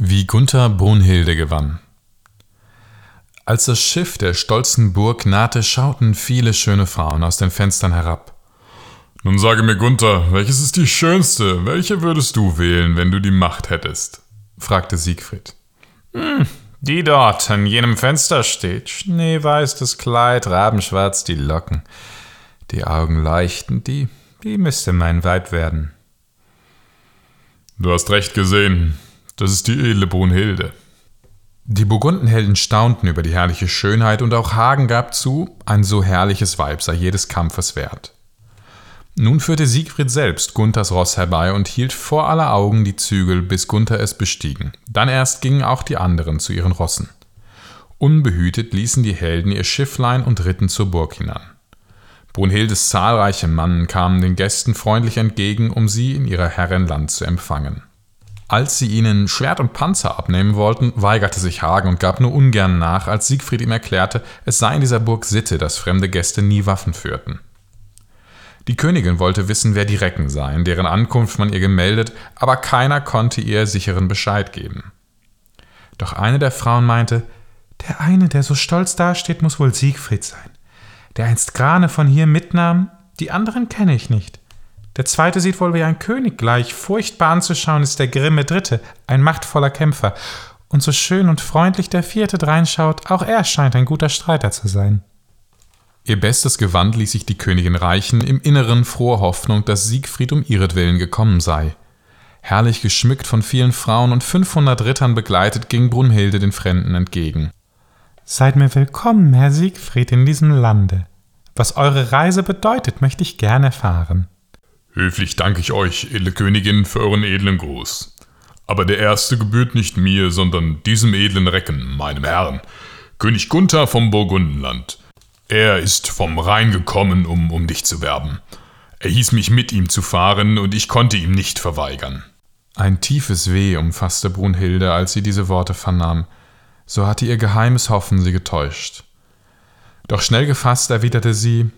Wie Gunther Brunhilde gewann. Als das Schiff der stolzen Burg nahte, schauten viele schöne Frauen aus den Fenstern herab. Nun sage mir, Gunther, welches ist die schönste? Welche würdest du wählen, wenn du die Macht hättest? fragte Siegfried. Hm, die dort an jenem Fenster steht. Schneeweiß das Kleid, rabenschwarz die Locken. Die Augen leuchtend, die, die müsste mein Weib werden. Du hast recht gesehen. Das ist die edle Brunhilde. Die Burgundenhelden staunten über die herrliche Schönheit, und auch Hagen gab zu, ein so herrliches Weib sei jedes Kampfes wert. Nun führte Siegfried selbst Gunthers Ross herbei und hielt vor aller Augen die Zügel, bis Gunther es bestiegen. Dann erst gingen auch die anderen zu ihren Rossen. Unbehütet ließen die Helden ihr Schifflein und ritten zur Burg hinan. Brunhildes zahlreiche Mannen kamen den Gästen freundlich entgegen, um sie in ihrer Herrin Land zu empfangen. Als sie ihnen Schwert und Panzer abnehmen wollten, weigerte sich Hagen und gab nur ungern nach, als Siegfried ihm erklärte, es sei in dieser Burg Sitte, dass fremde Gäste nie Waffen führten. Die Königin wollte wissen, wer die Recken seien, deren Ankunft man ihr gemeldet, aber keiner konnte ihr sicheren Bescheid geben. Doch eine der Frauen meinte, der eine, der so stolz dasteht, muss wohl Siegfried sein, der einst Grane von hier mitnahm, die anderen kenne ich nicht. Der zweite sieht wohl wie ein König gleich. Furchtbar anzuschauen ist der grimme Dritte, ein machtvoller Kämpfer. Und so schön und freundlich der vierte dreinschaut, auch er scheint ein guter Streiter zu sein. Ihr bestes Gewand ließ sich die Königin reichen, im Inneren frohe Hoffnung, dass Siegfried um ihretwillen gekommen sei. Herrlich geschmückt von vielen Frauen und fünfhundert Rittern begleitet, ging Brunhilde den Fremden entgegen. Seid mir willkommen, Herr Siegfried, in diesem Lande. Was eure Reise bedeutet, möchte ich gern erfahren. Höflich danke ich euch, edle Königin, für euren edlen Gruß. Aber der erste gebührt nicht mir, sondern diesem edlen Recken, meinem Herrn, König Gunther vom Burgundenland. Er ist vom Rhein gekommen, um um dich zu werben. Er hieß mich mit ihm zu fahren, und ich konnte ihm nicht verweigern. Ein tiefes Weh umfasste Brunhilde, als sie diese Worte vernahm. So hatte ihr geheimes Hoffen sie getäuscht. Doch schnell gefasst erwiderte sie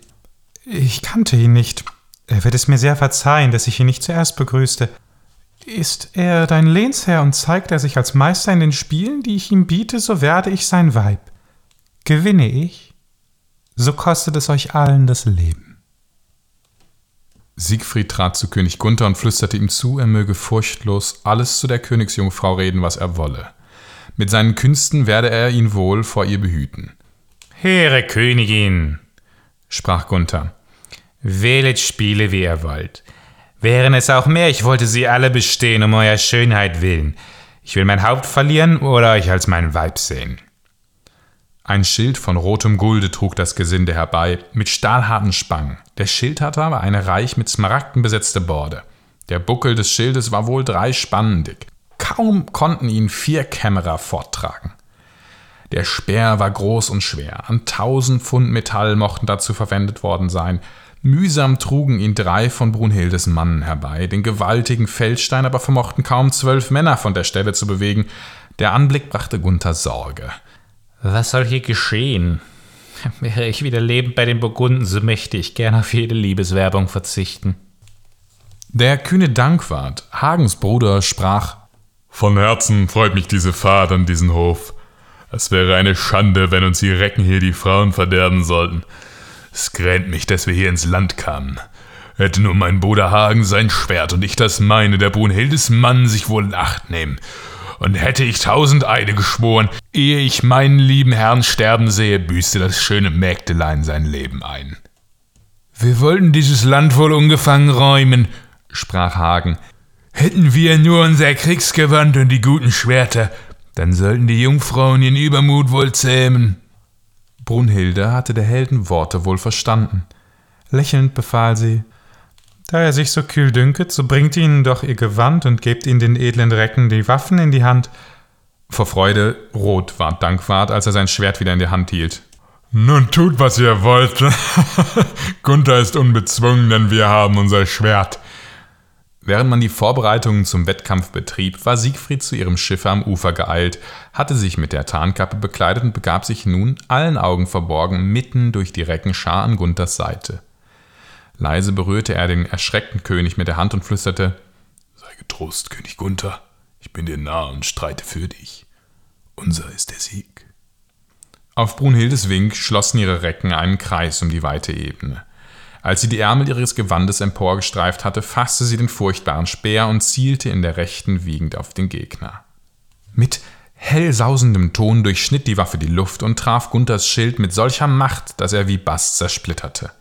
Ich kannte ihn nicht. Er wird es mir sehr verzeihen, dass ich ihn nicht zuerst begrüßte. Ist er dein Lehnsherr und zeigt er sich als Meister in den Spielen, die ich ihm biete, so werde ich sein Weib. Gewinne ich, so kostet es euch allen das Leben. Siegfried trat zu König Gunther und flüsterte ihm zu, er möge furchtlos alles zu der Königsjungfrau reden, was er wolle. Mit seinen Künsten werde er ihn wohl vor ihr behüten. Heere Königin, sprach Gunther, Wählet Spiele, wie ihr wollt. Wären es auch mehr, ich wollte sie alle bestehen, um eurer Schönheit willen. Ich will mein Haupt verlieren oder euch als mein Weib sehen. Ein Schild von rotem Gulde trug das Gesinde herbei, mit stahlharten Spangen. Der Schild hatte aber eine reich mit Smaragden besetzte Borde. Der Buckel des Schildes war wohl drei Spannen dick. Kaum konnten ihn vier Kämmerer forttragen. Der Speer war groß und schwer. An tausend Pfund Metall mochten dazu verwendet worden sein. Mühsam trugen ihn drei von Brunhildes Mannen herbei, den gewaltigen Feldstein aber vermochten kaum zwölf Männer von der Stelle zu bewegen. Der Anblick brachte Gunther Sorge. Was soll hier geschehen? Wäre ich wieder lebend bei den Burgunden, so möchte ich gern auf jede Liebeswerbung verzichten. Der kühne Dankwart, Hagens Bruder, sprach Von Herzen freut mich diese Fahrt an diesen Hof. Es wäre eine Schande, wenn uns die Recken hier die Frauen verderben sollten. Es gränt mich, dass wir hier ins Land kamen. Hätte nur mein Bruder Hagen sein Schwert und ich das meine, der Brunhildes Mann sich wohl in Acht nehmen. Und hätte ich tausend Eide geschworen, ehe ich meinen lieben Herrn sterben sehe, büßte das schöne Mägdelein sein Leben ein. Wir wollten dieses Land wohl ungefangen räumen, sprach Hagen. Hätten wir nur unser Kriegsgewand und die guten Schwerter, dann sollten die Jungfrauen ihren Übermut wohl zähmen. Brunhilde hatte der Helden Worte wohl verstanden. Lächelnd befahl sie, da er sich so kühl dünket, so bringt ihnen doch ihr Gewand und gebt ihnen den edlen Recken die Waffen in die Hand. Vor Freude rot ward Dankwart, als er sein Schwert wieder in die Hand hielt. Nun tut, was ihr wollt. Gunther ist unbezwungen, denn wir haben unser Schwert. Während man die Vorbereitungen zum Wettkampf betrieb, war Siegfried zu ihrem Schiffe am Ufer geeilt, hatte sich mit der Tarnkappe bekleidet und begab sich nun, allen Augen verborgen, mitten durch die Reckenschar an Gunthers Seite. Leise berührte er den erschreckten König mit der Hand und flüsterte: Sei getrost, König Gunther, Ich bin dir nah und streite für dich. Unser ist der Sieg. Auf Brunhildes Wink schlossen ihre Recken einen Kreis um die weite Ebene. Als sie die Ärmel ihres Gewandes emporgestreift hatte, fasste sie den furchtbaren Speer und zielte in der rechten wiegend auf den Gegner. Mit hell sausendem Ton durchschnitt die Waffe die Luft und traf Gunthers Schild mit solcher Macht, dass er wie Bast zersplitterte.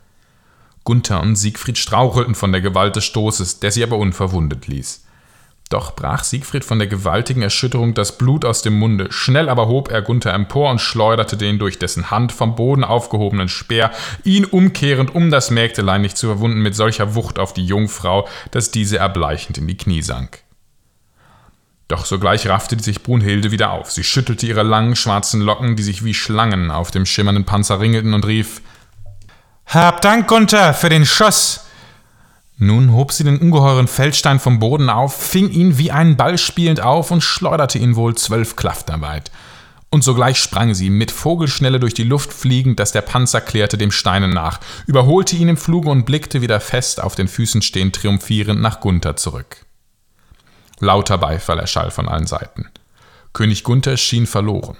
Gunther und Siegfried strauchelten von der Gewalt des Stoßes, der sie aber unverwundet ließ. Doch brach Siegfried von der gewaltigen Erschütterung das Blut aus dem Munde. Schnell aber hob er Gunther empor und schleuderte den durch dessen Hand vom Boden aufgehobenen Speer, ihn umkehrend, um das Mägdelein nicht zu verwunden, mit solcher Wucht auf die Jungfrau, dass diese erbleichend in die Knie sank. Doch sogleich raffte sich Brunhilde wieder auf. Sie schüttelte ihre langen schwarzen Locken, die sich wie Schlangen auf dem schimmernden Panzer ringelten, und rief: Hab Dank, Gunther, für den Schuss! Nun hob sie den ungeheuren Feldstein vom Boden auf, fing ihn wie einen Ball spielend auf und schleuderte ihn wohl zwölf Klafter weit. Und sogleich sprang sie, mit Vogelschnelle durch die Luft fliegend, dass der Panzer klärte dem Steine nach, überholte ihn im Fluge und blickte wieder fest auf den Füßen stehend triumphierend nach Gunther zurück. Lauter Beifall erschall von allen Seiten. König Gunther schien verloren.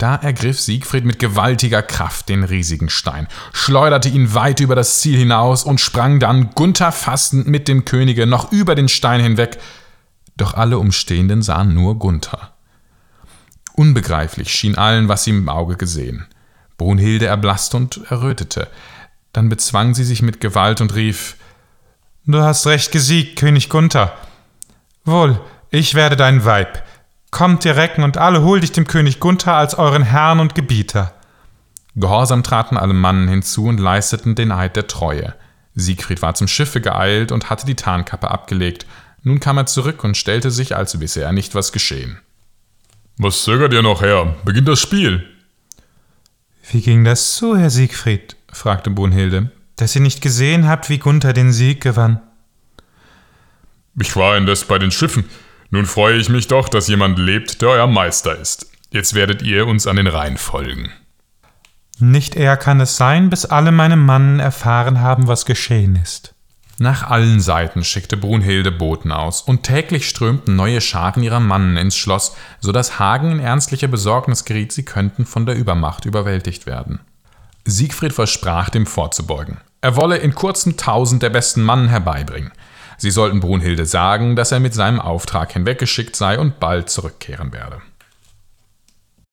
Da ergriff Siegfried mit gewaltiger Kraft den riesigen Stein, schleuderte ihn weit über das Ziel hinaus und sprang dann, Gunther fassend mit dem Könige, noch über den Stein hinweg. Doch alle Umstehenden sahen nur Gunther. Unbegreiflich schien allen, was sie im Auge gesehen. Brunhilde erblaßte und errötete. Dann bezwang sie sich mit Gewalt und rief: Du hast recht gesiegt, König Gunther. Wohl, ich werde dein Weib. Kommt, ihr Recken, und alle hol dich dem König Gunther als euren Herrn und Gebieter. Gehorsam traten alle Mannen hinzu und leisteten den Eid der Treue. Siegfried war zum Schiffe geeilt und hatte die Tarnkappe abgelegt. Nun kam er zurück und stellte sich, als wisse er nicht, was geschehen. Was zögert ihr noch her? Beginnt das Spiel. Wie ging das zu, Herr Siegfried? fragte Brunhilde, dass ihr nicht gesehen habt, wie Gunther den Sieg gewann. Ich war indes bei den Schiffen. Nun freue ich mich doch, dass jemand lebt, der euer Meister ist. Jetzt werdet ihr uns an den Rhein folgen. Nicht eher kann es sein, bis alle meine Mannen erfahren haben, was geschehen ist. Nach allen Seiten schickte Brunhilde Boten aus, und täglich strömten neue Scharen ihrer Mannen ins Schloss, so dass Hagen in ernstliche Besorgnis geriet, sie könnten von der Übermacht überwältigt werden. Siegfried versprach, dem vorzubeugen. Er wolle in kurzem tausend der besten Mannen herbeibringen. Sie sollten Brunhilde sagen, dass er mit seinem Auftrag hinweggeschickt sei und bald zurückkehren werde.